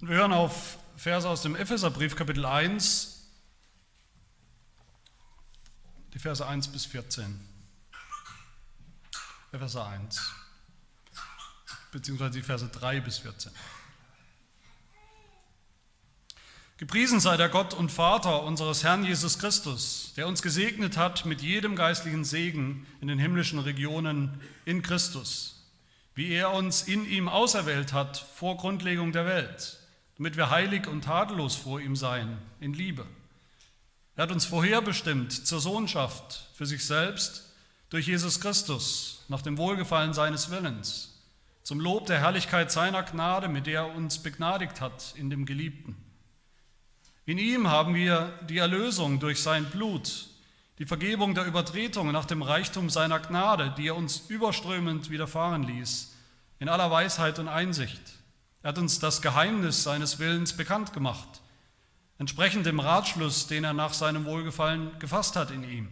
Und wir hören auf Verse aus dem Epheserbrief Kapitel 1, die Verse 1 bis 14. Epheser 1, beziehungsweise die Verse 3 bis 14. Gepriesen sei der Gott und Vater unseres Herrn Jesus Christus, der uns gesegnet hat mit jedem geistlichen Segen in den himmlischen Regionen in Christus, wie er uns in ihm auserwählt hat vor Grundlegung der Welt, damit wir heilig und tadellos vor ihm seien in Liebe. Er hat uns vorherbestimmt zur Sohnschaft für sich selbst durch Jesus Christus nach dem Wohlgefallen seines Willens, zum Lob der Herrlichkeit seiner Gnade, mit der er uns begnadigt hat in dem Geliebten in ihm haben wir die Erlösung durch sein Blut, die Vergebung der Übertretungen nach dem Reichtum seiner Gnade, die er uns überströmend widerfahren ließ, in aller Weisheit und Einsicht. Er hat uns das Geheimnis seines Willens bekannt gemacht, entsprechend dem Ratschluss, den er nach seinem Wohlgefallen gefasst hat in ihm,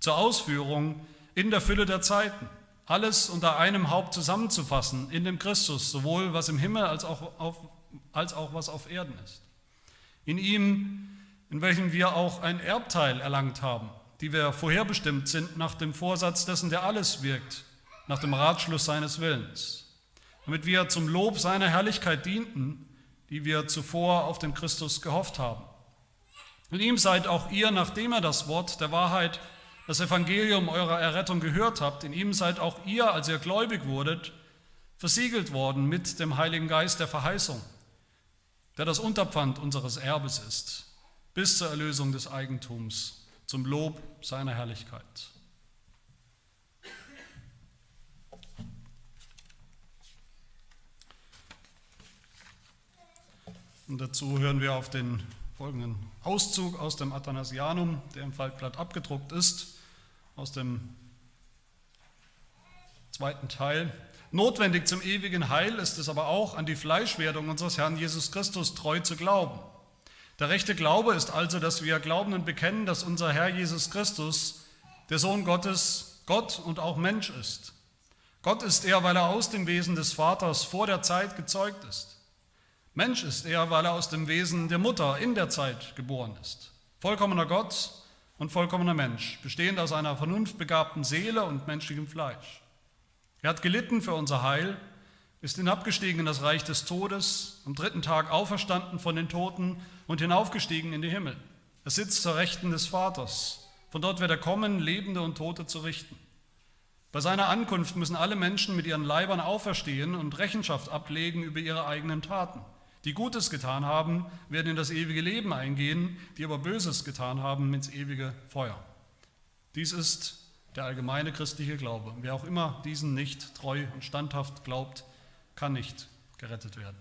zur Ausführung in der Fülle der Zeiten, alles unter einem Haupt zusammenzufassen in dem Christus, sowohl was im Himmel als auch, auf, als auch was auf Erden ist. In ihm, in welchem wir auch ein Erbteil erlangt haben, die wir vorherbestimmt sind nach dem Vorsatz dessen, der alles wirkt, nach dem Ratschluss seines Willens, damit wir zum Lob seiner Herrlichkeit dienten, die wir zuvor auf den Christus gehofft haben. In ihm seid auch ihr, nachdem ihr das Wort der Wahrheit, das Evangelium eurer Errettung gehört habt, in ihm seid auch ihr, als ihr gläubig wurdet, versiegelt worden mit dem Heiligen Geist der Verheißung der das Unterpfand unseres Erbes ist, bis zur Erlösung des Eigentums, zum Lob seiner Herrlichkeit. Und dazu hören wir auf den folgenden Auszug aus dem Athanasianum, der im Faltblatt abgedruckt ist, aus dem zweiten Teil Notwendig zum ewigen Heil ist es aber auch, an die Fleischwerdung unseres Herrn Jesus Christus treu zu glauben. Der rechte Glaube ist also, dass wir glauben und bekennen, dass unser Herr Jesus Christus, der Sohn Gottes, Gott und auch Mensch ist. Gott ist er, weil er aus dem Wesen des Vaters vor der Zeit gezeugt ist. Mensch ist er, weil er aus dem Wesen der Mutter in der Zeit geboren ist. Vollkommener Gott und vollkommener Mensch, bestehend aus einer vernunftbegabten Seele und menschlichem Fleisch. Er hat gelitten für unser Heil, ist hinabgestiegen in das Reich des Todes, am dritten Tag auferstanden von den Toten und hinaufgestiegen in die Himmel. Er sitzt zur Rechten des Vaters. Von dort wird er kommen, Lebende und Tote zu richten. Bei seiner Ankunft müssen alle Menschen mit ihren Leibern auferstehen und Rechenschaft ablegen über ihre eigenen Taten. Die Gutes getan haben, werden in das ewige Leben eingehen, die aber Böses getan haben, ins ewige Feuer. Dies ist der allgemeine christliche Glaube. Wer auch immer diesen nicht treu und standhaft glaubt, kann nicht gerettet werden.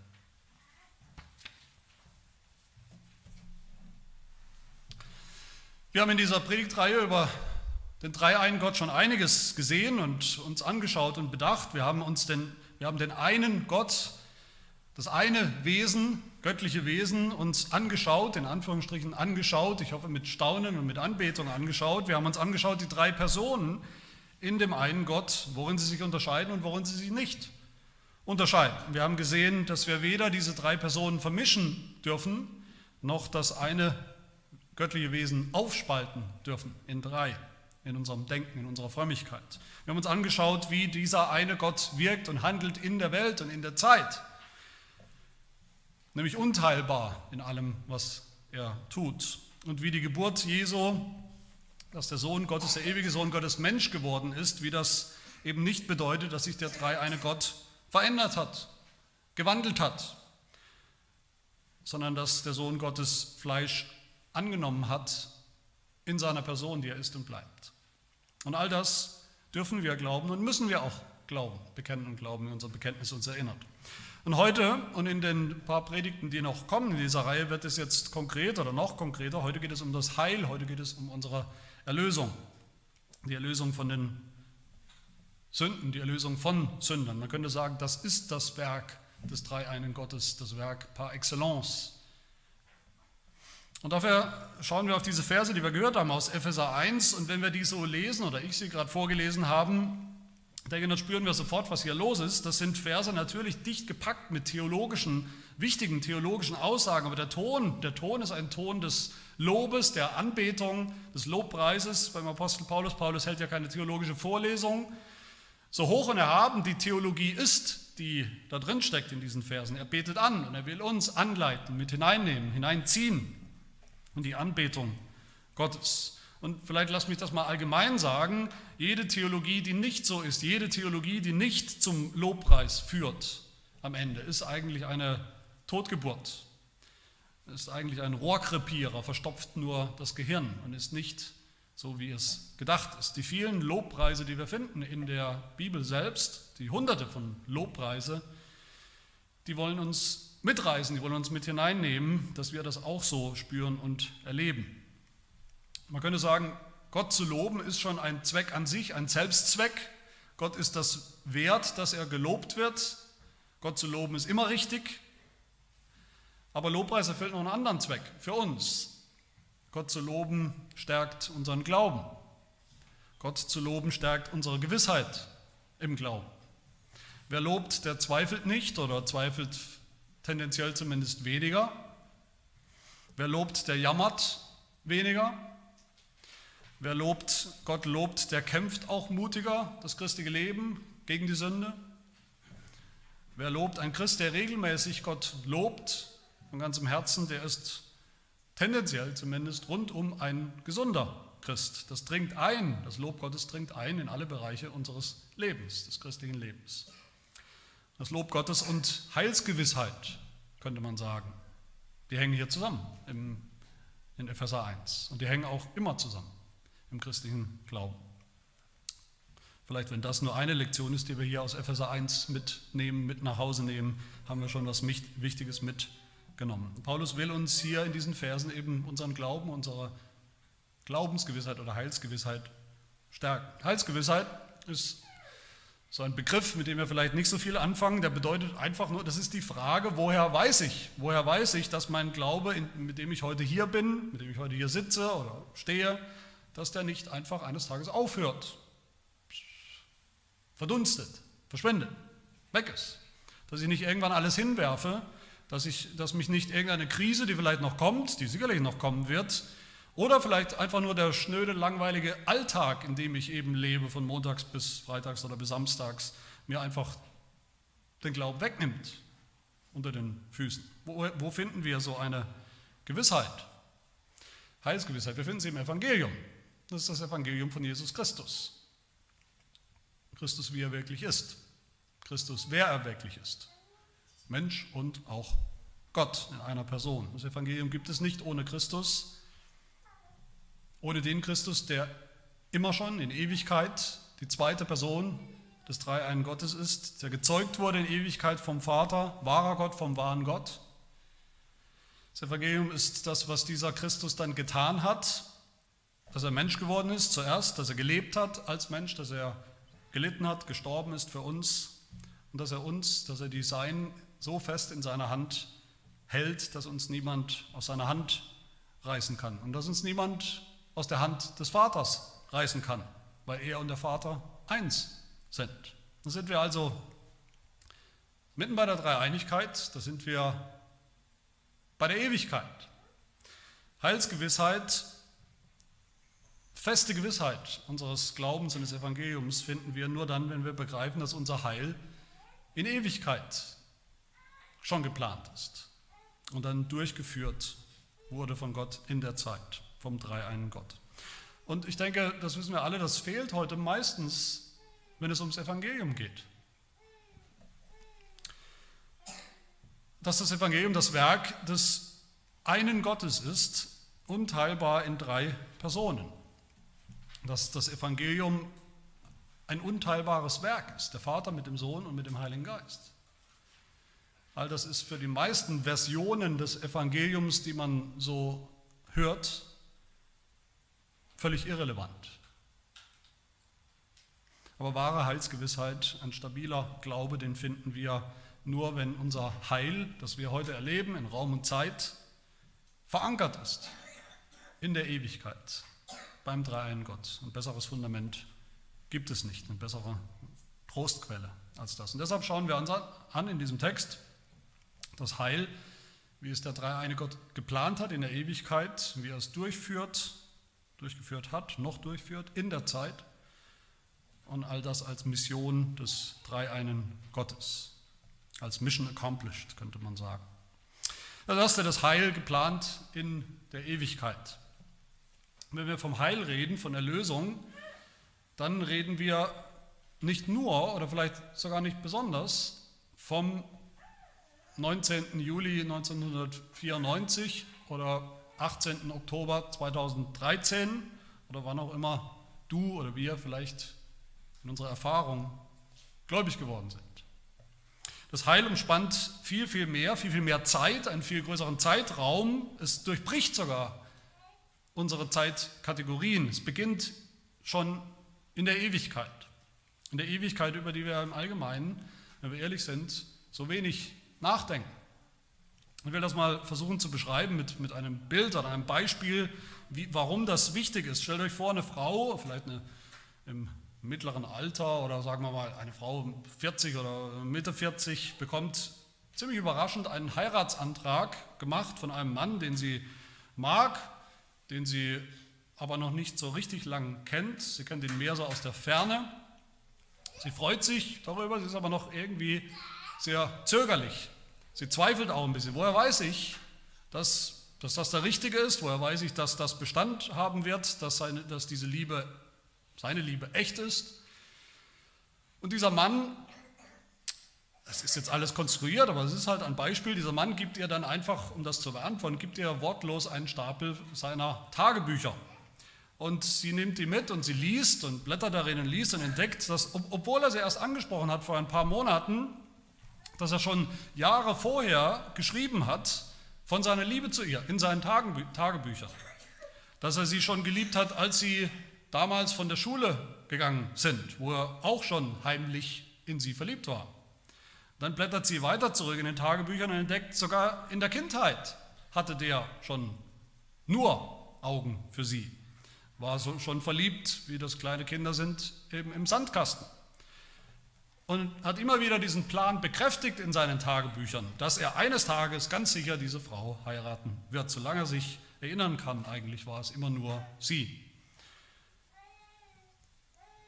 Wir haben in dieser Predigtreihe über den dreieinen Gott schon einiges gesehen und uns angeschaut und bedacht. Wir haben uns den, wir haben den einen Gott, das eine Wesen göttliche Wesen uns angeschaut, in Anführungsstrichen angeschaut, ich hoffe mit Staunen und mit Anbetung angeschaut. Wir haben uns angeschaut, die drei Personen in dem einen Gott, worin sie sich unterscheiden und worin sie sich nicht unterscheiden. Wir haben gesehen, dass wir weder diese drei Personen vermischen dürfen, noch das eine göttliche Wesen aufspalten dürfen in drei, in unserem Denken, in unserer Frömmigkeit. Wir haben uns angeschaut, wie dieser eine Gott wirkt und handelt in der Welt und in der Zeit nämlich unteilbar in allem, was er tut. Und wie die Geburt Jesu, dass der Sohn Gottes, der ewige Sohn Gottes Mensch geworden ist, wie das eben nicht bedeutet, dass sich der dreieine Gott verändert hat, gewandelt hat, sondern dass der Sohn Gottes Fleisch angenommen hat in seiner Person, die er ist und bleibt. Und all das dürfen wir glauben und müssen wir auch glauben, bekennen und glauben, wie unser Bekenntnis uns erinnert. Und heute und in den paar Predigten, die noch kommen in dieser Reihe, wird es jetzt konkret oder noch konkreter. Heute geht es um das Heil, heute geht es um unsere Erlösung. Die Erlösung von den Sünden, die Erlösung von Sündern. Man könnte sagen, das ist das Werk des dreieinen Gottes, das Werk par excellence. Und dafür schauen wir auf diese Verse, die wir gehört haben aus Epheser 1. Und wenn wir die so lesen, oder ich sie gerade vorgelesen haben, denke, dann spüren wir sofort, was hier los ist. Das sind Verse natürlich dicht gepackt mit theologischen, wichtigen theologischen Aussagen, aber der Ton, der Ton ist ein Ton des Lobes, der Anbetung, des Lobpreises beim Apostel Paulus. Paulus hält ja keine theologische Vorlesung. So hoch und erhaben die Theologie ist, die da drin steckt in diesen Versen. Er betet an und er will uns anleiten, mit hineinnehmen, hineinziehen in die Anbetung Gottes. Und vielleicht lass mich das mal allgemein sagen, jede Theologie, die nicht so ist, jede Theologie, die nicht zum Lobpreis führt am Ende, ist eigentlich eine Totgeburt, ist eigentlich ein Rohrkrepierer, verstopft nur das Gehirn und ist nicht so, wie es gedacht ist. Die vielen Lobpreise, die wir finden in der Bibel selbst, die hunderte von Lobpreise, die wollen uns mitreißen, die wollen uns mit hineinnehmen, dass wir das auch so spüren und erleben. Man könnte sagen, Gott zu loben ist schon ein Zweck an sich, ein Selbstzweck. Gott ist das wert, dass er gelobt wird. Gott zu loben ist immer richtig. Aber Lobpreis erfüllt noch einen anderen Zweck für uns. Gott zu loben stärkt unseren Glauben. Gott zu loben stärkt unsere Gewissheit im Glauben. Wer lobt, der zweifelt nicht oder zweifelt tendenziell zumindest weniger. Wer lobt, der jammert weniger. Wer lobt, Gott lobt, der kämpft auch mutiger das christliche Leben gegen die Sünde. Wer lobt, ein Christ, der regelmäßig Gott lobt, von ganzem Herzen, der ist tendenziell zumindest rundum ein gesunder Christ. Das dringt ein, das Lob Gottes dringt ein in alle Bereiche unseres Lebens, des christlichen Lebens. Das Lob Gottes und Heilsgewissheit, könnte man sagen, die hängen hier zusammen im, in Epheser 1 und die hängen auch immer zusammen im christlichen Glauben. Vielleicht, wenn das nur eine Lektion ist, die wir hier aus Epheser 1 mitnehmen, mit nach Hause nehmen, haben wir schon was Wichtiges mitgenommen. Paulus will uns hier in diesen Versen eben unseren Glauben, unsere Glaubensgewissheit oder Heilsgewissheit stärken. Heilsgewissheit ist so ein Begriff, mit dem wir vielleicht nicht so viel anfangen, der bedeutet einfach nur, das ist die Frage, woher weiß ich? Woher weiß ich, dass mein Glaube, mit dem ich heute hier bin, mit dem ich heute hier sitze oder stehe, dass der nicht einfach eines Tages aufhört, verdunstet, verschwindet, weg ist. Dass ich nicht irgendwann alles hinwerfe, dass, ich, dass mich nicht irgendeine Krise, die vielleicht noch kommt, die sicherlich noch kommen wird, oder vielleicht einfach nur der schnöde, langweilige Alltag, in dem ich eben lebe, von montags bis freitags oder bis samstags, mir einfach den Glauben wegnimmt unter den Füßen. Wo, wo finden wir so eine Gewissheit? Heilsgewissheit. Wir finden sie im Evangelium. Das ist das Evangelium von Jesus Christus. Christus, wie er wirklich ist. Christus, wer er wirklich ist. Mensch und auch Gott in einer Person. Das Evangelium gibt es nicht ohne Christus, ohne den Christus, der immer schon in Ewigkeit die zweite Person des Dreieinen Gottes ist, der gezeugt wurde in Ewigkeit vom Vater, wahrer Gott vom wahren Gott. Das Evangelium ist das, was dieser Christus dann getan hat dass er Mensch geworden ist zuerst, dass er gelebt hat als Mensch, dass er gelitten hat, gestorben ist für uns und dass er uns, dass er die Sein so fest in seiner Hand hält, dass uns niemand aus seiner Hand reißen kann und dass uns niemand aus der Hand des Vaters reißen kann, weil er und der Vater eins sind. Dann sind wir also mitten bei der Dreieinigkeit, da sind wir bei der Ewigkeit. Heilsgewissheit Feste Gewissheit unseres Glaubens und des Evangeliums finden wir nur dann, wenn wir begreifen, dass unser Heil in Ewigkeit schon geplant ist und dann durchgeführt wurde von Gott in der Zeit, vom dreieinen Gott. Und ich denke, das wissen wir alle, das fehlt heute meistens, wenn es ums Evangelium geht. Dass das Evangelium das Werk des einen Gottes ist, unteilbar in drei Personen dass das Evangelium ein unteilbares Werk ist, der Vater mit dem Sohn und mit dem Heiligen Geist. All das ist für die meisten Versionen des Evangeliums, die man so hört, völlig irrelevant. Aber wahre Heilsgewissheit, ein stabiler Glaube, den finden wir nur, wenn unser Heil, das wir heute erleben, in Raum und Zeit, verankert ist in der Ewigkeit beim dreieinen Gott. Ein besseres Fundament gibt es nicht, ein besserer Trostquelle als das. Und deshalb schauen wir uns an in diesem Text das Heil, wie es der dreieine Gott geplant hat in der Ewigkeit, wie er es durchführt, durchgeführt hat, noch durchführt in der Zeit und all das als Mission des dreieinen Gottes, als Mission accomplished, könnte man sagen. Das erste, das Heil geplant in der Ewigkeit. Wenn wir vom Heil reden, von Erlösung, dann reden wir nicht nur oder vielleicht sogar nicht besonders vom 19. Juli 1994 oder 18. Oktober 2013 oder wann auch immer du oder wir vielleicht in unserer Erfahrung gläubig geworden sind. Das Heil umspannt viel, viel mehr, viel, viel mehr Zeit, einen viel größeren Zeitraum. Es durchbricht sogar unsere Zeitkategorien. Es beginnt schon in der Ewigkeit. In der Ewigkeit, über die wir im Allgemeinen, wenn wir ehrlich sind, so wenig nachdenken. Ich will das mal versuchen zu beschreiben mit, mit einem Bild oder einem Beispiel, wie, warum das wichtig ist. Stellt euch vor, eine Frau, vielleicht eine, im mittleren Alter oder sagen wir mal eine Frau 40 oder Mitte 40, bekommt ziemlich überraschend einen Heiratsantrag gemacht von einem Mann, den sie mag, den sie aber noch nicht so richtig lang kennt. Sie kennt ihn mehr so aus der Ferne. Sie freut sich darüber, sie ist aber noch irgendwie sehr zögerlich. Sie zweifelt auch ein bisschen. Woher weiß ich, dass, dass das der Richtige ist? Woher weiß ich, dass das Bestand haben wird, dass, seine, dass diese Liebe, seine Liebe echt ist? Und dieser Mann, das ist jetzt alles konstruiert, aber es ist halt ein Beispiel, dieser Mann gibt ihr dann einfach, um das zu beantworten, gibt ihr wortlos einen Stapel seiner Tagebücher. Und sie nimmt die mit und sie liest und blättert darin und liest und entdeckt, dass, obwohl er sie erst angesprochen hat vor ein paar Monaten, dass er schon Jahre vorher geschrieben hat von seiner Liebe zu ihr in seinen Tagebüchern. Dass er sie schon geliebt hat, als sie damals von der Schule gegangen sind, wo er auch schon heimlich in sie verliebt war. Dann blättert sie weiter zurück in den Tagebüchern und entdeckt, sogar in der Kindheit hatte der schon nur Augen für sie war so schon verliebt, wie das kleine Kinder sind, eben im Sandkasten. Und hat immer wieder diesen Plan bekräftigt in seinen Tagebüchern, dass er eines Tages ganz sicher diese Frau heiraten wird. Solange er sich erinnern kann, eigentlich war es immer nur sie.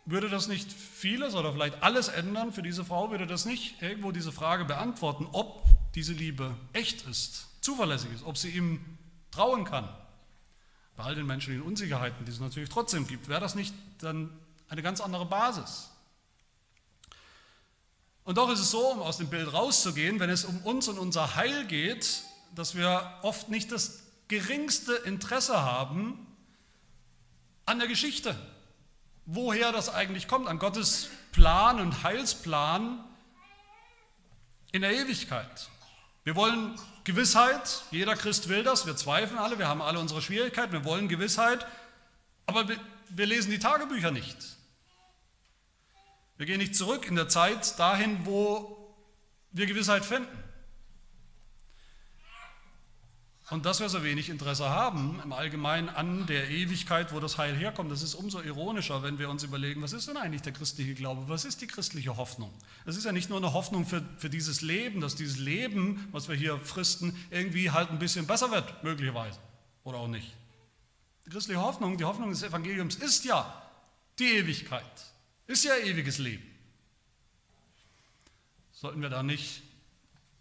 Würde das nicht vieles oder vielleicht alles ändern für diese Frau? Würde das nicht irgendwo diese Frage beantworten, ob diese Liebe echt ist, zuverlässig ist, ob sie ihm trauen kann? bei all den menschlichen Unsicherheiten, die es natürlich trotzdem gibt, wäre das nicht dann eine ganz andere Basis? Und doch ist es so, um aus dem Bild rauszugehen, wenn es um uns und unser Heil geht, dass wir oft nicht das geringste Interesse haben an der Geschichte, woher das eigentlich kommt, an Gottes Plan und Heilsplan in der Ewigkeit. Wir wollen Gewissheit, jeder Christ will das, wir zweifeln alle, wir haben alle unsere Schwierigkeiten, wir wollen Gewissheit, aber wir, wir lesen die Tagebücher nicht. Wir gehen nicht zurück in der Zeit dahin, wo wir Gewissheit finden. Und dass wir so wenig Interesse haben im Allgemeinen an der Ewigkeit, wo das Heil herkommt, das ist umso ironischer, wenn wir uns überlegen, was ist denn eigentlich der christliche Glaube? Was ist die christliche Hoffnung? Es ist ja nicht nur eine Hoffnung für, für dieses Leben, dass dieses Leben, was wir hier fristen, irgendwie halt ein bisschen besser wird, möglicherweise. Oder auch nicht. Die christliche Hoffnung, die Hoffnung des Evangeliums ist ja die Ewigkeit, ist ja ewiges Leben. Sollten wir da nicht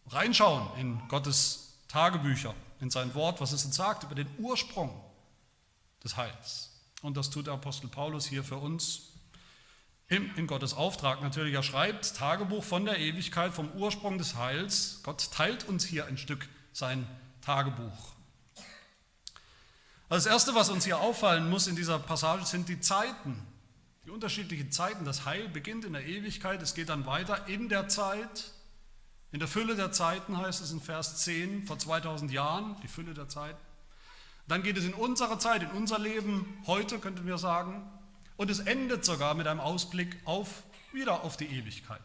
reinschauen in Gottes Tagebücher? In sein Wort, was es uns sagt über den Ursprung des Heils. Und das tut der Apostel Paulus hier für uns in Gottes Auftrag natürlich. Er schreibt Tagebuch von der Ewigkeit, vom Ursprung des Heils. Gott teilt uns hier ein Stück sein Tagebuch. Also das Erste, was uns hier auffallen muss in dieser Passage, sind die Zeiten, die unterschiedlichen Zeiten. Das Heil beginnt in der Ewigkeit, es geht dann weiter in der Zeit in der Fülle der Zeiten heißt es in Vers 10, vor 2000 Jahren, die Fülle der Zeit. Dann geht es in unsere Zeit, in unser Leben, heute könnten wir sagen. Und es endet sogar mit einem Ausblick auf, wieder auf die Ewigkeit.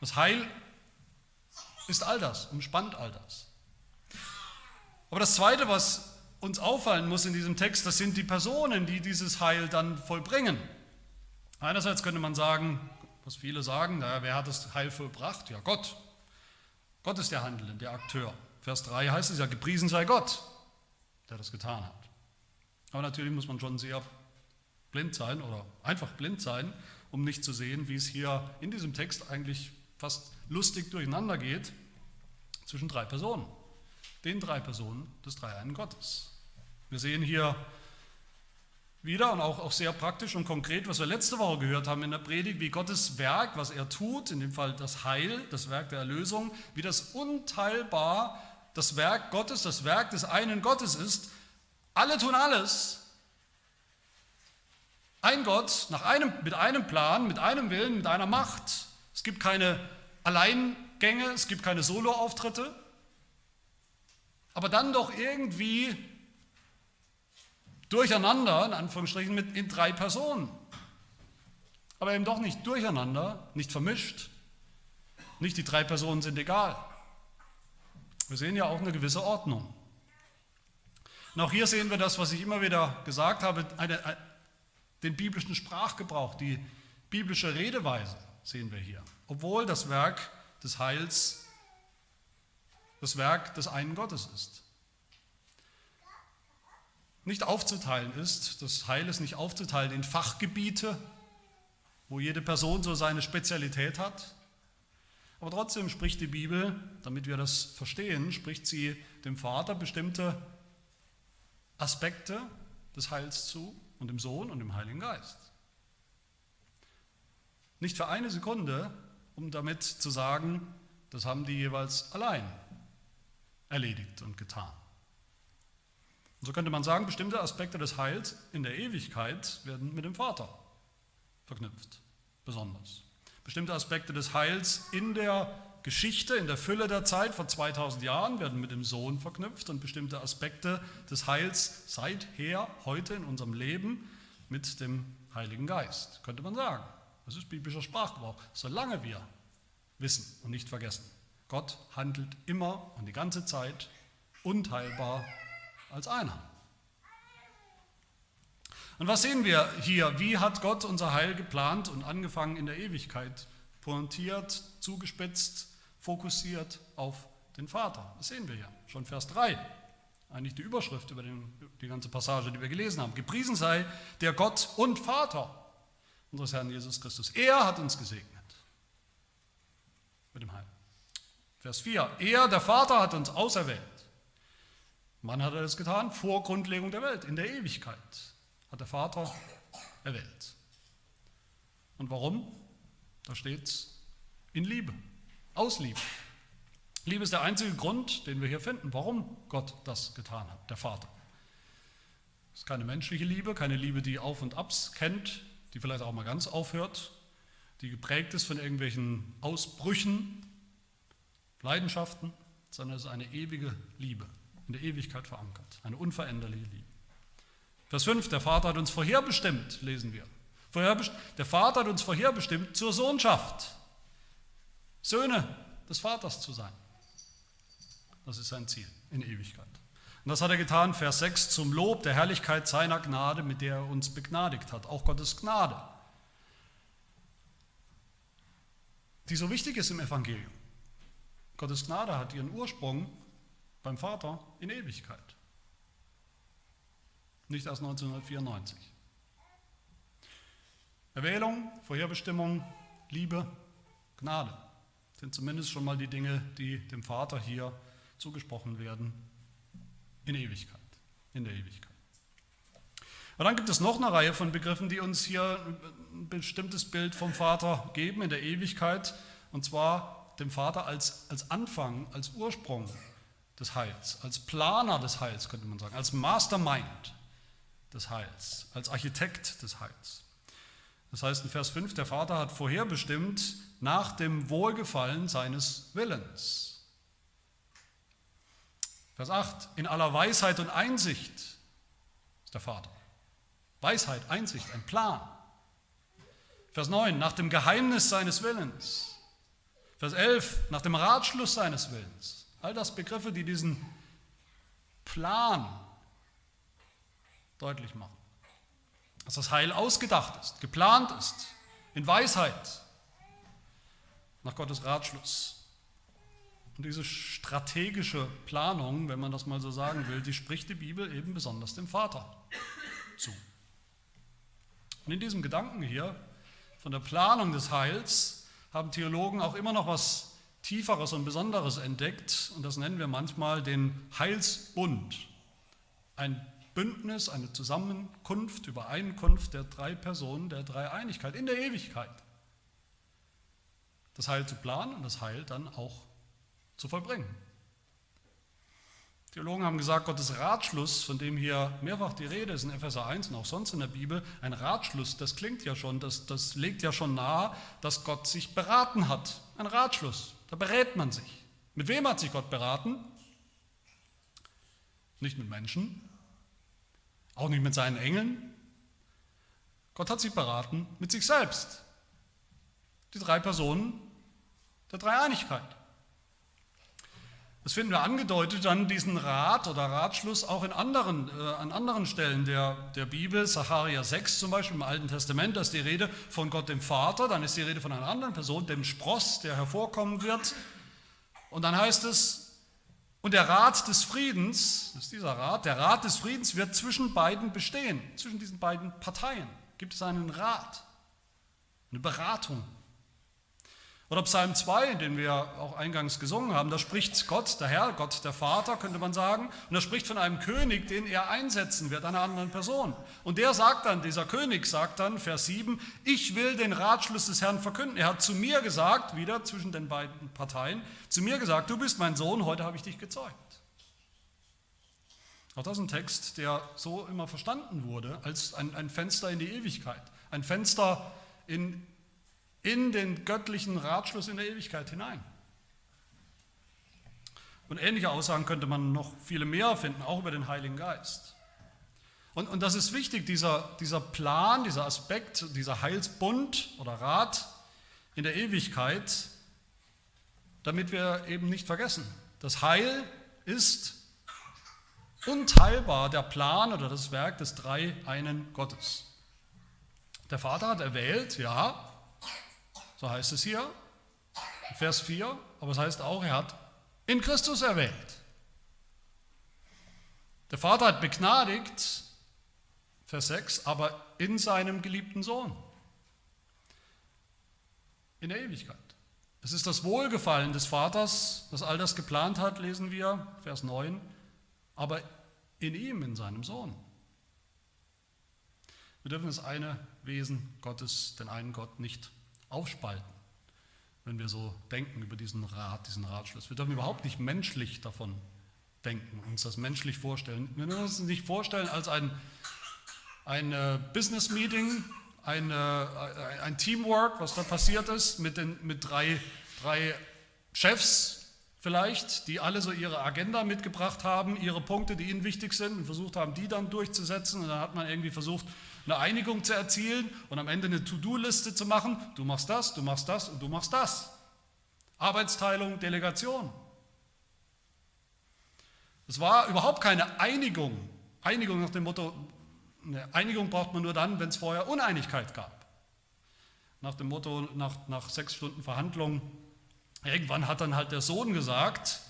Das Heil ist all das, umspannt all das. Aber das Zweite, was uns auffallen muss in diesem Text, das sind die Personen, die dieses Heil dann vollbringen. Einerseits könnte man sagen, was viele sagen, naja, wer hat das Heil vollbracht? Ja, Gott. Gott ist der Handelnde, der Akteur. Vers 3 heißt es ja, gepriesen sei Gott, der das getan hat. Aber natürlich muss man schon sehr blind sein oder einfach blind sein, um nicht zu sehen, wie es hier in diesem Text eigentlich fast lustig durcheinander geht zwischen drei Personen, den drei Personen des Dreieinen Gottes. Wir sehen hier wieder und auch, auch sehr praktisch und konkret, was wir letzte Woche gehört haben in der Predigt, wie Gottes Werk, was er tut, in dem Fall das Heil, das Werk der Erlösung, wie das unteilbar das Werk Gottes, das Werk des einen Gottes ist. Alle tun alles. Ein Gott nach einem, mit einem Plan, mit einem Willen, mit einer Macht. Es gibt keine Alleingänge, es gibt keine Soloauftritte, aber dann doch irgendwie durcheinander, in Anführungsstrichen, mit in drei Personen. Aber eben doch nicht durcheinander, nicht vermischt. Nicht die drei Personen sind egal. Wir sehen ja auch eine gewisse Ordnung. Und auch hier sehen wir das, was ich immer wieder gesagt habe, eine, eine, den biblischen Sprachgebrauch, die biblische Redeweise sehen wir hier. Obwohl das Werk des Heils das Werk des einen Gottes ist nicht aufzuteilen ist, das Heil ist nicht aufzuteilen in Fachgebiete, wo jede Person so seine Spezialität hat. Aber trotzdem spricht die Bibel, damit wir das verstehen, spricht sie dem Vater bestimmte Aspekte des Heils zu und dem Sohn und dem Heiligen Geist. Nicht für eine Sekunde, um damit zu sagen, das haben die jeweils allein erledigt und getan. Und so könnte man sagen, bestimmte Aspekte des Heils in der Ewigkeit werden mit dem Vater verknüpft, besonders. Bestimmte Aspekte des Heils in der Geschichte, in der Fülle der Zeit vor 2000 Jahren werden mit dem Sohn verknüpft und bestimmte Aspekte des Heils seither, heute in unserem Leben mit dem Heiligen Geist, könnte man sagen. Das ist biblischer Sprachgebrauch, solange wir wissen und nicht vergessen. Gott handelt immer und die ganze Zeit unteilbar als einer. Und was sehen wir hier? Wie hat Gott unser Heil geplant und angefangen in der Ewigkeit? Pointiert, zugespitzt, fokussiert auf den Vater. Das sehen wir hier, schon Vers 3. Eigentlich die Überschrift über den, die ganze Passage, die wir gelesen haben. Gepriesen sei der Gott und Vater unseres Herrn Jesus Christus. Er hat uns gesegnet mit dem Heil. Vers 4. Er, der Vater, hat uns auserwählt Wann hat er das getan? Vor Grundlegung der Welt, in der Ewigkeit hat der Vater erwählt. Und warum? Da steht es in Liebe, aus Liebe. Liebe ist der einzige Grund, den wir hier finden, warum Gott das getan hat, der Vater. Es ist keine menschliche Liebe, keine Liebe, die Auf und Abs kennt, die vielleicht auch mal ganz aufhört, die geprägt ist von irgendwelchen Ausbrüchen, Leidenschaften, sondern es ist eine ewige Liebe, in der Ewigkeit verankert. Eine unveränderliche Liebe. Vers 5, der Vater hat uns vorherbestimmt, lesen wir. Der Vater hat uns vorherbestimmt zur Sohnschaft. Söhne des Vaters zu sein. Das ist sein Ziel in Ewigkeit. Und das hat er getan, Vers 6, zum Lob der Herrlichkeit seiner Gnade, mit der er uns begnadigt hat. Auch Gottes Gnade, die so wichtig ist im Evangelium. Gottes Gnade hat ihren Ursprung beim Vater in Ewigkeit. Nicht erst 1994. Erwählung, Vorherbestimmung, Liebe, Gnade sind zumindest schon mal die Dinge, die dem Vater hier zugesprochen werden in Ewigkeit, in der Ewigkeit. Aber dann gibt es noch eine Reihe von Begriffen, die uns hier ein bestimmtes Bild vom Vater geben in der Ewigkeit, und zwar dem Vater als, als Anfang, als Ursprung des Heils, als Planer des Heils könnte man sagen, als Mastermind des Heils, als Architekt des Heils. Das heißt in Vers 5, der Vater hat vorherbestimmt nach dem Wohlgefallen seines Willens. Vers 8, in aller Weisheit und Einsicht ist der Vater. Weisheit, Einsicht, ein Plan. Vers 9, nach dem Geheimnis seines Willens. Vers 11, nach dem Ratschluss seines Willens. All das Begriffe, die diesen Plan deutlich machen. dass das Heil ausgedacht ist, geplant ist, in Weisheit, nach Gottes Ratschluss. Und diese strategische Planung, wenn man das mal so sagen will, die spricht die Bibel eben besonders dem Vater zu. Und in diesem Gedanken hier von der Planung des Heils haben Theologen auch immer noch was Tieferes und Besonderes entdeckt. Und das nennen wir manchmal den Heilsbund. Ein Bündnis, eine Zusammenkunft, Übereinkunft der drei Personen, der Dreieinigkeit in der Ewigkeit. Das Heil zu planen und das Heil dann auch zu vollbringen. Theologen haben gesagt, Gottes Ratschluss, von dem hier mehrfach die Rede ist in Epheser 1 und auch sonst in der Bibel, ein Ratschluss, das klingt ja schon, das, das legt ja schon nahe, dass Gott sich beraten hat. Ein Ratschluss, da berät man sich. Mit wem hat sich Gott beraten? Nicht mit Menschen, auch nicht mit seinen Engeln. Gott hat sich beraten mit sich selbst. Die drei Personen der Dreieinigkeit. Das finden wir angedeutet an diesen Rat oder Ratschluss auch in anderen, äh, an anderen Stellen der, der Bibel. Sacharja 6 zum Beispiel im Alten Testament, da ist die Rede von Gott dem Vater, dann ist die Rede von einer anderen Person, dem Spross, der hervorkommen wird. Und dann heißt es, und der Rat des Friedens, das ist dieser Rat, der Rat des Friedens wird zwischen beiden bestehen, zwischen diesen beiden Parteien. Gibt es einen Rat, eine Beratung. Oder Psalm 2, den wir auch eingangs gesungen haben, da spricht Gott, der Herr, Gott der Vater, könnte man sagen, und er spricht von einem König, den er einsetzen wird, einer anderen Person. Und der sagt dann, dieser König sagt dann, Vers 7, ich will den Ratschluss des Herrn verkünden. Er hat zu mir gesagt, wieder zwischen den beiden Parteien, zu mir gesagt, du bist mein Sohn, heute habe ich dich gezeugt. Auch das ist ein Text, der so immer verstanden wurde, als ein, ein Fenster in die Ewigkeit, ein Fenster in in den göttlichen Ratschluss in der Ewigkeit hinein. Und ähnliche Aussagen könnte man noch viele mehr finden, auch über den Heiligen Geist. Und, und das ist wichtig, dieser, dieser Plan, dieser Aspekt, dieser Heilsbund oder Rat in der Ewigkeit, damit wir eben nicht vergessen, das Heil ist unteilbar der Plan oder das Werk des drei einen Gottes. Der Vater hat erwählt, ja, so heißt es hier, Vers 4, aber es heißt auch, er hat in Christus erwählt. Der Vater hat begnadigt, Vers 6, aber in seinem geliebten Sohn. In der Ewigkeit. Es ist das Wohlgefallen des Vaters, das all das geplant hat, lesen wir, Vers 9, aber in ihm, in seinem Sohn. Wir dürfen das eine Wesen Gottes, den einen Gott, nicht aufspalten, wenn wir so denken über diesen Rat, diesen Ratschluss. Wir dürfen überhaupt nicht menschlich davon denken, uns das menschlich vorstellen. Wir dürfen uns nicht vorstellen als ein, ein äh, Business-Meeting, ein, äh, ein Teamwork, was da passiert ist, mit, den, mit drei, drei Chefs vielleicht, die alle so ihre Agenda mitgebracht haben, ihre Punkte, die ihnen wichtig sind und versucht haben, die dann durchzusetzen. Und dann hat man irgendwie versucht, eine Einigung zu erzielen und am Ende eine To-Do-Liste zu machen. Du machst das, du machst das und du machst das. Arbeitsteilung, Delegation. Es war überhaupt keine Einigung. Einigung nach dem Motto, eine Einigung braucht man nur dann, wenn es vorher Uneinigkeit gab. Nach dem Motto, nach, nach sechs Stunden Verhandlungen, irgendwann hat dann halt der Sohn gesagt,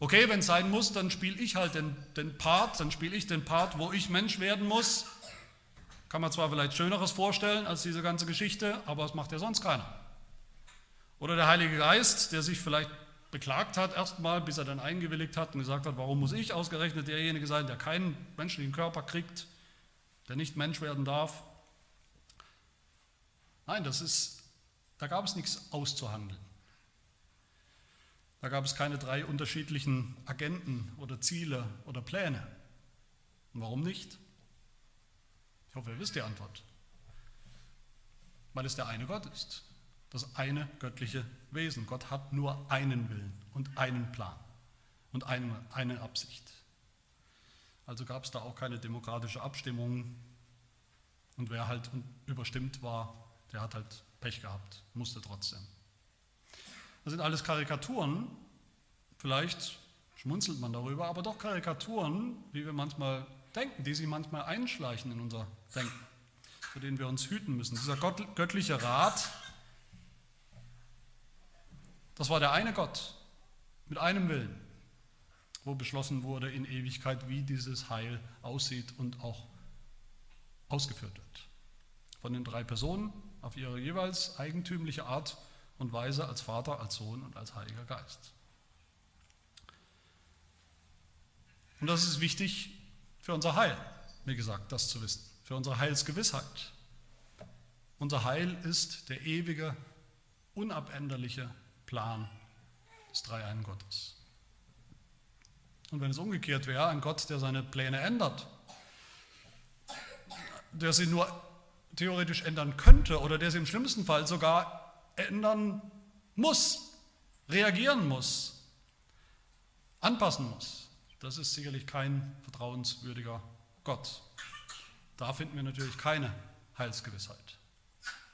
okay, wenn es sein muss, dann spiele ich halt den, den Part, dann spiele ich den Part, wo ich Mensch werden muss kann man zwar vielleicht Schöneres vorstellen als diese ganze Geschichte, aber es macht ja sonst keiner. Oder der Heilige Geist, der sich vielleicht beklagt hat erstmal, bis er dann eingewilligt hat und gesagt hat, warum muss ich ausgerechnet derjenige sein, der keinen menschlichen Körper kriegt, der nicht Mensch werden darf. Nein, das ist, da gab es nichts auszuhandeln. Da gab es keine drei unterschiedlichen Agenten oder Ziele oder Pläne. Und warum nicht? Hoffe, ihr wisst die Antwort. Weil es der eine Gott ist. Das eine göttliche Wesen. Gott hat nur einen Willen und einen Plan und eine, eine Absicht. Also gab es da auch keine demokratische Abstimmung. Und wer halt überstimmt war, der hat halt Pech gehabt, musste trotzdem. Das sind alles Karikaturen. Vielleicht schmunzelt man darüber, aber doch Karikaturen, wie wir manchmal denken, die sich manchmal einschleichen in unser Denken. für den wir uns hüten müssen. Dieser göttliche Rat, das war der eine Gott mit einem Willen, wo beschlossen wurde in Ewigkeit, wie dieses Heil aussieht und auch ausgeführt wird. Von den drei Personen auf ihre jeweils eigentümliche Art und Weise als Vater, als Sohn und als Heiliger Geist. Und das ist wichtig für unser Heil, wie gesagt, das zu wissen, für unsere Heilsgewissheit. Unser Heil ist der ewige, unabänderliche Plan des Dreieinen Gottes. Und wenn es umgekehrt wäre, ein Gott, der seine Pläne ändert, der sie nur theoretisch ändern könnte oder der sie im schlimmsten Fall sogar ändern muss, reagieren muss, anpassen muss, das ist sicherlich kein vertrauenswürdiger Gott. Da finden wir natürlich keine Heilsgewissheit.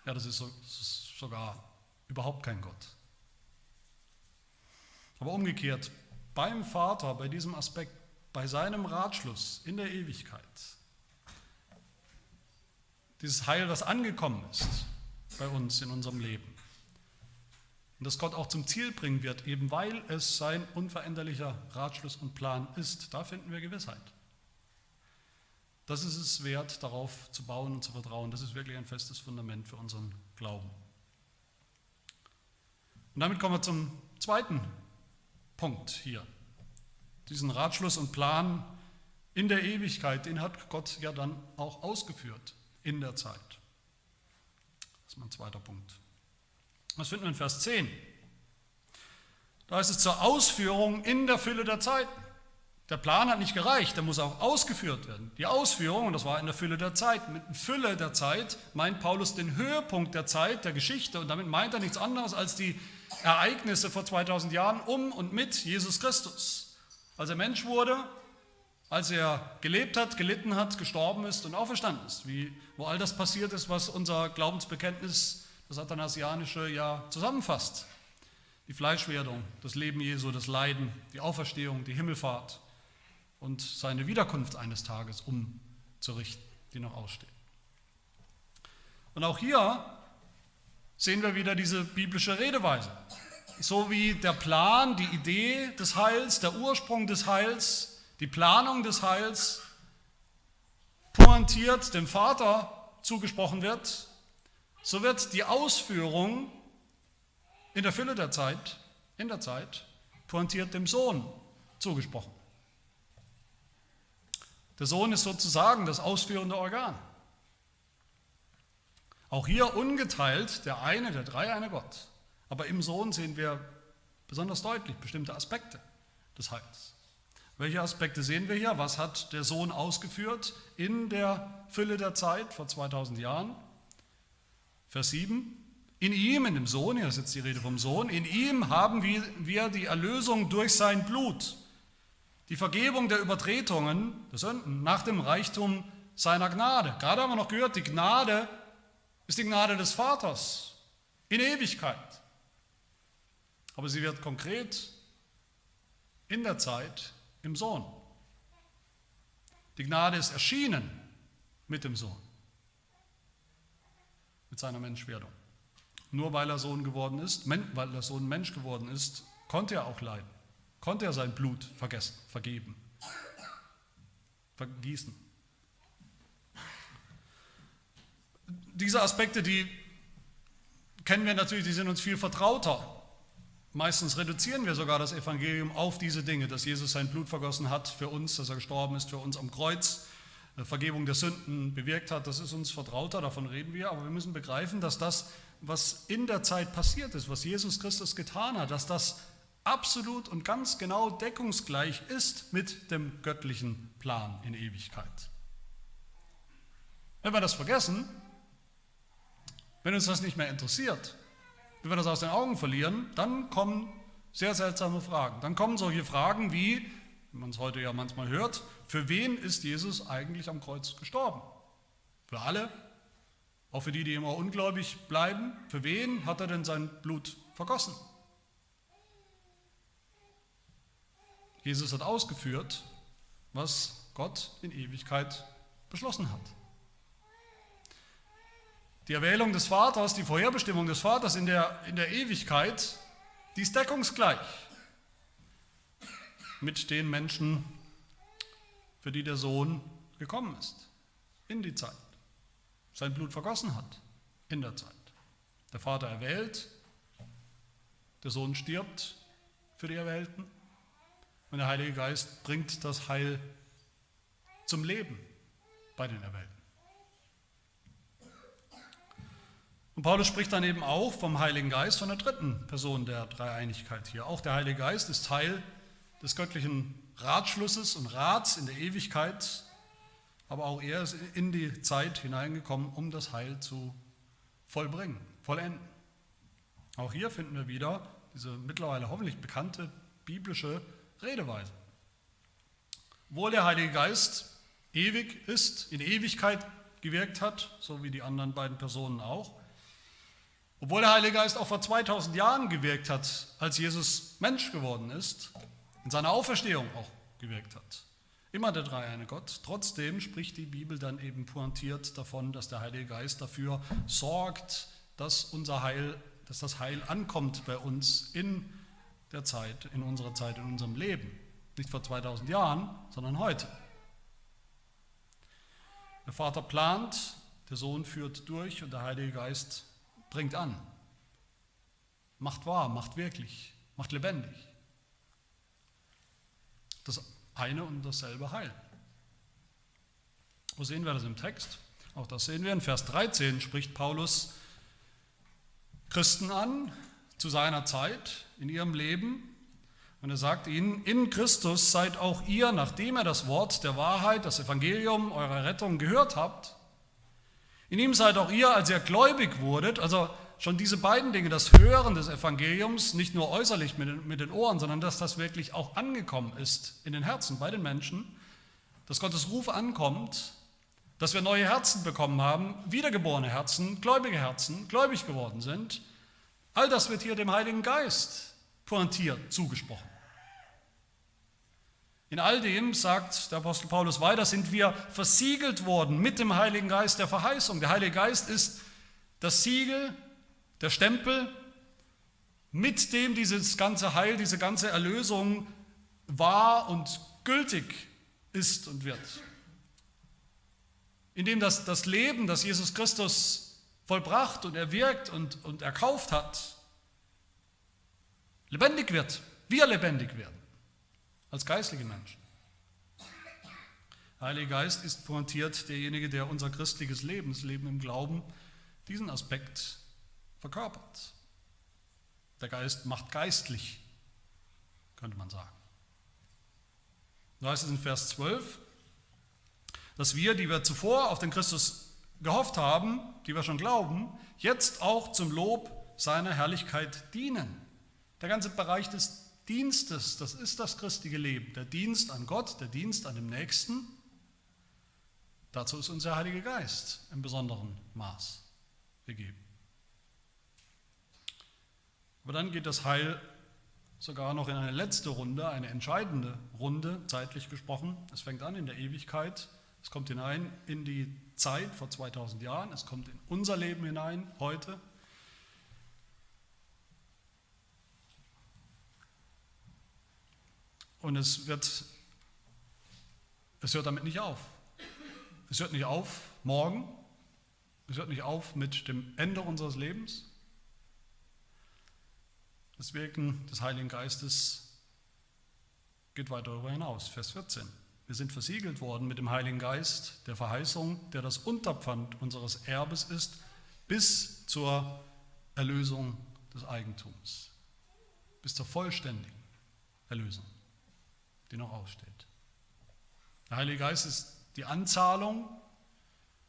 Ja, das ist, so, das ist sogar überhaupt kein Gott. Aber umgekehrt, beim Vater, bei diesem Aspekt, bei seinem Ratschluss in der Ewigkeit, dieses Heil, das angekommen ist bei uns in unserem Leben und das Gott auch zum Ziel bringen wird, eben weil es sein unveränderlicher Ratschluss und Plan ist, da finden wir Gewissheit. Das ist es wert, darauf zu bauen und zu vertrauen. Das ist wirklich ein festes Fundament für unseren Glauben. Und damit kommen wir zum zweiten Punkt hier. Diesen Ratschluss und Plan in der Ewigkeit, den hat Gott ja dann auch ausgeführt in der Zeit. Das ist mein zweiter Punkt. Das finden wir in Vers 10. Da ist es zur Ausführung in der Fülle der Zeiten. Der Plan hat nicht gereicht, der muss auch ausgeführt werden. Die Ausführung, und das war in der Fülle der Zeit, mit Fülle der Zeit meint Paulus den Höhepunkt der Zeit, der Geschichte, und damit meint er nichts anderes als die Ereignisse vor 2000 Jahren um und mit Jesus Christus. Als er Mensch wurde, als er gelebt hat, gelitten hat, gestorben ist und auferstanden ist, wie, wo all das passiert ist, was unser Glaubensbekenntnis, das athanasianische, ja zusammenfasst. Die Fleischwerdung, das Leben Jesu, das Leiden, die Auferstehung, die Himmelfahrt und seine Wiederkunft eines Tages umzurichten, die noch aussteht. Und auch hier sehen wir wieder diese biblische Redeweise. So wie der Plan, die Idee des Heils, der Ursprung des Heils, die Planung des Heils pointiert dem Vater zugesprochen wird, so wird die Ausführung in der Fülle der Zeit, in der Zeit, pointiert dem Sohn zugesprochen. Der Sohn ist sozusagen das ausführende Organ. Auch hier ungeteilt der eine, der drei, eine Gott. Aber im Sohn sehen wir besonders deutlich bestimmte Aspekte des Heils. Welche Aspekte sehen wir hier? Was hat der Sohn ausgeführt in der Fülle der Zeit vor 2000 Jahren? Vers 7. In ihm, in dem Sohn, hier ist jetzt die Rede vom Sohn, in ihm haben wir die Erlösung durch sein Blut, die Vergebung der Übertretungen, der Sünden, nach dem Reichtum seiner Gnade. Gerade haben wir noch gehört, die Gnade ist die Gnade des Vaters in Ewigkeit. Aber sie wird konkret in der Zeit im Sohn. Die Gnade ist erschienen mit dem Sohn, mit seiner Menschwerdung. Nur weil er Sohn geworden ist, weil der Sohn Mensch geworden ist, konnte er auch leiden, konnte er sein Blut vergessen, vergeben, vergießen. diese Aspekte, die kennen wir natürlich, die sind uns viel vertrauter. Meistens reduzieren wir sogar das Evangelium auf diese Dinge, dass Jesus sein Blut vergossen hat für uns, dass er gestorben ist für uns am Kreuz, Vergebung der Sünden bewirkt hat. Das ist uns vertrauter, davon reden wir. Aber wir müssen begreifen, dass das, was in der Zeit passiert ist, was Jesus Christus getan hat, dass das absolut und ganz genau deckungsgleich ist mit dem göttlichen Plan in Ewigkeit. Wenn wir das vergessen, wenn uns das nicht mehr interessiert, wenn wir das aus den Augen verlieren, dann kommen sehr seltsame Fragen. Dann kommen solche Fragen wie, wie man es heute ja manchmal hört, für wen ist Jesus eigentlich am Kreuz gestorben? Für alle? Auch für die, die immer ungläubig bleiben? Für wen hat er denn sein Blut vergossen? Jesus hat ausgeführt, was Gott in Ewigkeit beschlossen hat. Die Erwählung des Vaters, die Vorherbestimmung des Vaters in der, in der Ewigkeit, die ist deckungsgleich mit den Menschen, für die der Sohn gekommen ist, in die Zeit, sein Blut vergossen hat, in der Zeit. Der Vater erwählt, der Sohn stirbt für die Erwählten und der Heilige Geist bringt das Heil zum Leben bei den Erwählten. Und Paulus spricht dann eben auch vom Heiligen Geist, von der dritten Person der Dreieinigkeit hier. Auch der Heilige Geist ist Teil des göttlichen Ratschlusses und Rats in der Ewigkeit, aber auch er ist in die Zeit hineingekommen, um das Heil zu vollbringen, vollenden. Auch hier finden wir wieder diese mittlerweile hoffentlich bekannte biblische Redeweise. Obwohl der Heilige Geist ewig ist, in Ewigkeit gewirkt hat, so wie die anderen beiden Personen auch, obwohl der Heilige Geist auch vor 2000 Jahren gewirkt hat, als Jesus Mensch geworden ist, in seiner Auferstehung auch gewirkt hat. Immer der dreieine Gott. Trotzdem spricht die Bibel dann eben pointiert davon, dass der Heilige Geist dafür sorgt, dass unser Heil, dass das Heil ankommt bei uns in der Zeit, in unserer Zeit, in unserem Leben. Nicht vor 2000 Jahren, sondern heute. Der Vater plant, der Sohn führt durch und der Heilige Geist bringt an. Macht wahr, macht wirklich, macht lebendig. Das eine und dasselbe Heil. Wo sehen wir das im Text? Auch das sehen wir in Vers 13 spricht Paulus Christen an zu seiner Zeit in ihrem Leben und er sagt ihnen, in Christus seid auch ihr, nachdem ihr das Wort der Wahrheit, das Evangelium eurer Rettung gehört habt, in ihm seid auch ihr, als ihr gläubig wurdet, also schon diese beiden Dinge, das Hören des Evangeliums, nicht nur äußerlich mit den, mit den Ohren, sondern dass das wirklich auch angekommen ist in den Herzen bei den Menschen, dass Gottes Ruf ankommt, dass wir neue Herzen bekommen haben, wiedergeborene Herzen, gläubige Herzen, gläubig geworden sind. All das wird hier dem Heiligen Geist pointiert zugesprochen. In all dem, sagt der Apostel Paulus weiter, sind wir versiegelt worden mit dem Heiligen Geist der Verheißung. Der Heilige Geist ist das Siegel der Stempel, mit dem dieses ganze Heil, diese ganze Erlösung wahr und gültig ist und wird. Indem das, das Leben, das Jesus Christus vollbracht und erwirkt und, und erkauft hat, lebendig wird, wir lebendig werden, als geistliche Menschen. Der Heilige Geist ist pointiert derjenige, der unser christliches Leben, das Leben im Glauben, diesen Aspekt verkörpert. Der Geist macht geistlich, könnte man sagen. Da heißt es in Vers 12, dass wir, die wir zuvor auf den Christus gehofft haben, die wir schon glauben, jetzt auch zum Lob seiner Herrlichkeit dienen. Der ganze Bereich des Dienstes, das ist das christliche Leben. Der Dienst an Gott, der Dienst an dem Nächsten. Dazu ist unser Heiliger Geist im besonderen Maß gegeben. Aber dann geht das Heil sogar noch in eine letzte Runde, eine entscheidende Runde, zeitlich gesprochen. Es fängt an in der Ewigkeit, es kommt hinein in die Zeit vor 2000 Jahren, es kommt in unser Leben hinein, heute. Und es wird, es hört damit nicht auf. Es hört nicht auf morgen, es hört nicht auf mit dem Ende unseres Lebens, das Wirken des Heiligen Geistes geht weit darüber hinaus. Vers 14. Wir sind versiegelt worden mit dem Heiligen Geist der Verheißung, der das Unterpfand unseres Erbes ist, bis zur Erlösung des Eigentums, bis zur vollständigen Erlösung, die noch aussteht. Der Heilige Geist ist die Anzahlung,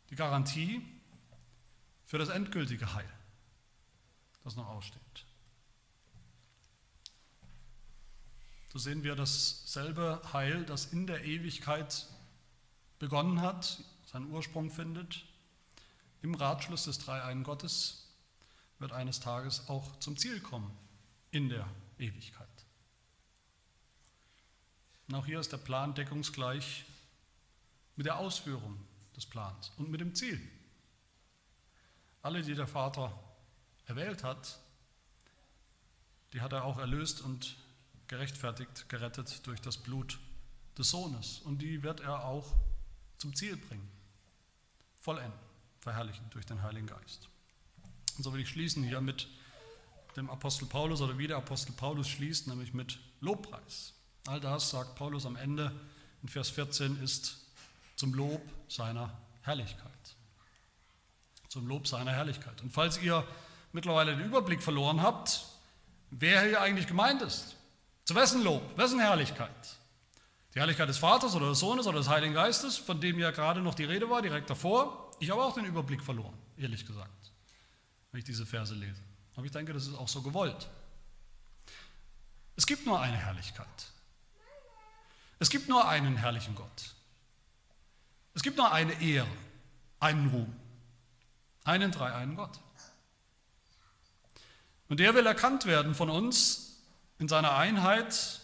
die Garantie für das endgültige Heil, das noch aussteht. So sehen wir dasselbe Heil, das in der Ewigkeit begonnen hat, seinen Ursprung findet. Im Ratschluss des Dreieinen Gottes wird eines Tages auch zum Ziel kommen in der Ewigkeit. Und auch hier ist der Plan deckungsgleich mit der Ausführung des Plans und mit dem Ziel. Alle, die der Vater erwählt hat, die hat er auch erlöst und gerechtfertigt, gerettet durch das Blut des Sohnes. Und die wird er auch zum Ziel bringen, vollenden, verherrlichen durch den Heiligen Geist. Und so will ich schließen hier mit dem Apostel Paulus oder wie der Apostel Paulus schließt, nämlich mit Lobpreis. All das, sagt Paulus am Ende in Vers 14, ist zum Lob seiner Herrlichkeit. Zum Lob seiner Herrlichkeit. Und falls ihr mittlerweile den Überblick verloren habt, wer hier eigentlich gemeint ist, zu wessen Lob, wessen Herrlichkeit? Die Herrlichkeit des Vaters oder des Sohnes oder des Heiligen Geistes, von dem ja gerade noch die Rede war, direkt davor. Ich habe auch den Überblick verloren, ehrlich gesagt, wenn ich diese Verse lese. Aber ich denke, das ist auch so gewollt. Es gibt nur eine Herrlichkeit. Es gibt nur einen herrlichen Gott. Es gibt nur eine Ehre, einen Ruhm, einen dreieinen Gott. Und der will erkannt werden von uns in seiner Einheit,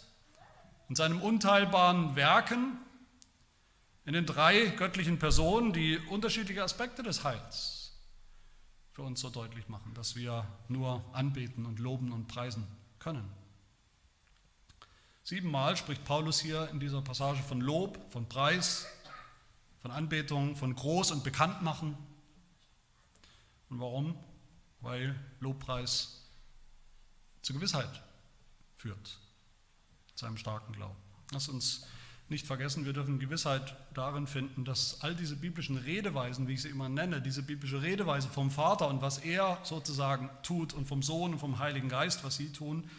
in seinem unteilbaren Werken, in den drei göttlichen Personen, die unterschiedliche Aspekte des Heils für uns so deutlich machen, dass wir nur anbeten und loben und preisen können. Siebenmal spricht Paulus hier in dieser Passage von Lob, von Preis, von Anbetung, von Groß- und Bekanntmachen. Und warum? Weil Lobpreis zur Gewissheit führt, zu einem starken Glauben. Lass uns nicht vergessen, wir dürfen Gewissheit darin finden, dass all diese biblischen Redeweisen, wie ich sie immer nenne, diese biblische Redeweise vom Vater und was er sozusagen tut und vom Sohn und vom Heiligen Geist, was sie tun,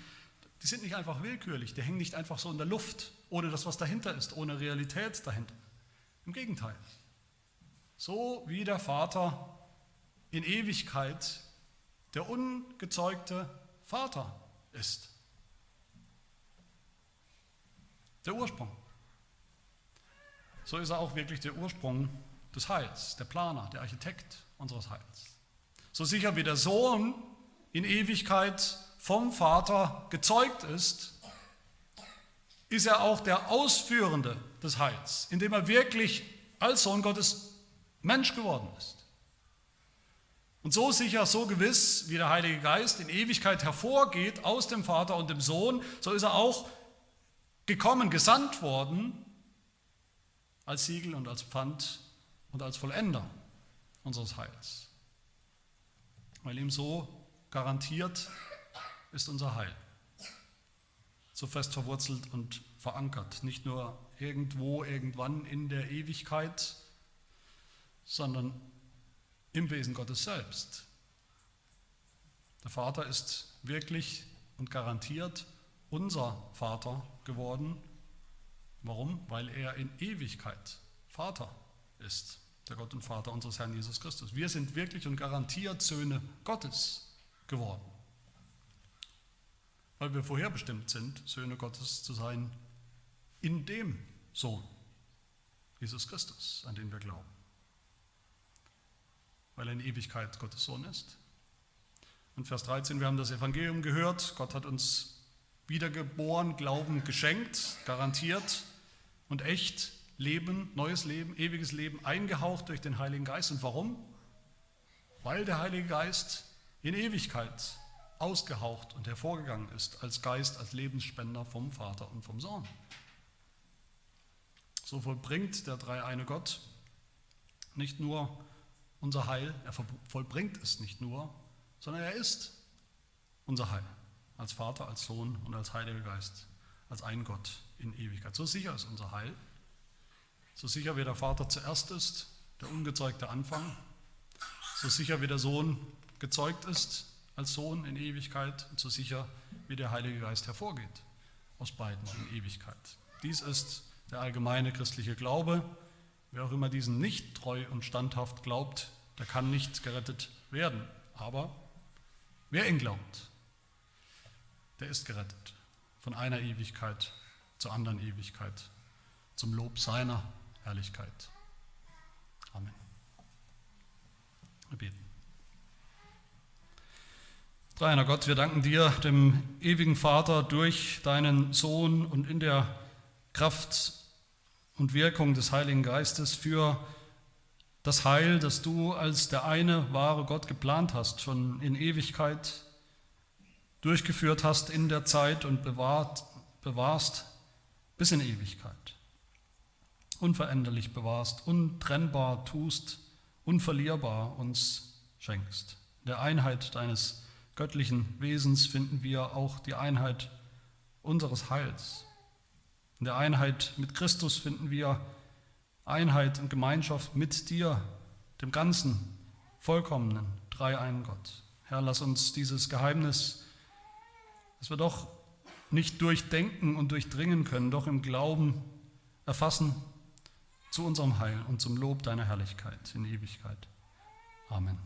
die sind nicht einfach willkürlich, die hängen nicht einfach so in der Luft, ohne das, was dahinter ist, ohne Realität dahinter. Im Gegenteil. So wie der Vater in Ewigkeit der ungezeugte Vater ist. Der Ursprung. So ist er auch wirklich der Ursprung des Heils, der Planer, der Architekt unseres Heils. So sicher wie der Sohn in Ewigkeit vom Vater gezeugt ist, ist er auch der Ausführende des Heils, indem er wirklich als Sohn Gottes Mensch geworden ist. Und so sicher, so gewiss, wie der Heilige Geist in Ewigkeit hervorgeht aus dem Vater und dem Sohn, so ist er auch gekommen, gesandt worden als Siegel und als Pfand und als Vollender unseres Heils. Weil ihm so garantiert ist unser Heil. So fest verwurzelt und verankert. Nicht nur irgendwo, irgendwann in der Ewigkeit, sondern im Wesen Gottes selbst. Der Vater ist wirklich und garantiert unser Vater geworden. Warum? Weil er in Ewigkeit Vater ist, der Gott und Vater unseres Herrn Jesus Christus. Wir sind wirklich und garantiert Söhne Gottes geworden weil wir vorherbestimmt sind, Söhne Gottes zu sein, in dem Sohn, Jesus Christus, an den wir glauben. Weil er in Ewigkeit Gottes Sohn ist. Und Vers 13, wir haben das Evangelium gehört, Gott hat uns wiedergeboren, Glauben geschenkt, garantiert und echt Leben, neues Leben, ewiges Leben eingehaucht durch den Heiligen Geist. Und warum? Weil der Heilige Geist in Ewigkeit ausgehaucht und hervorgegangen ist als Geist, als Lebensspender vom Vater und vom Sohn. So vollbringt der dreieine Gott nicht nur unser Heil, er vollbringt es nicht nur, sondern er ist unser Heil als Vater, als Sohn und als Heiliger Geist, als ein Gott in Ewigkeit. So sicher ist unser Heil, so sicher wie der Vater zuerst ist, der ungezeugte Anfang, so sicher wie der Sohn gezeugt ist, als Sohn in Ewigkeit und so sicher wie der Heilige Geist hervorgeht aus beiden in Ewigkeit. Dies ist der allgemeine christliche Glaube. Wer auch immer diesen nicht treu und standhaft glaubt, der kann nicht gerettet werden. Aber wer ihn glaubt, der ist gerettet von einer Ewigkeit zur anderen Ewigkeit, zum Lob seiner Herrlichkeit. Amen. Wir beten. Dreiner Gott, wir danken dir, dem ewigen Vater, durch deinen Sohn und in der Kraft und Wirkung des Heiligen Geistes für das Heil, das du als der eine wahre Gott geplant hast, schon in Ewigkeit durchgeführt hast in der Zeit und bewahrt, bewahrst bis in Ewigkeit. Unveränderlich bewahrst, untrennbar tust, unverlierbar uns schenkst. In der Einheit deines göttlichen Wesens finden wir auch die Einheit unseres Heils. In der Einheit mit Christus finden wir Einheit und Gemeinschaft mit dir, dem ganzen, vollkommenen, dreieinen Gott. Herr, lass uns dieses Geheimnis, das wir doch nicht durchdenken und durchdringen können, doch im Glauben erfassen zu unserem Heil und zum Lob deiner Herrlichkeit in Ewigkeit. Amen.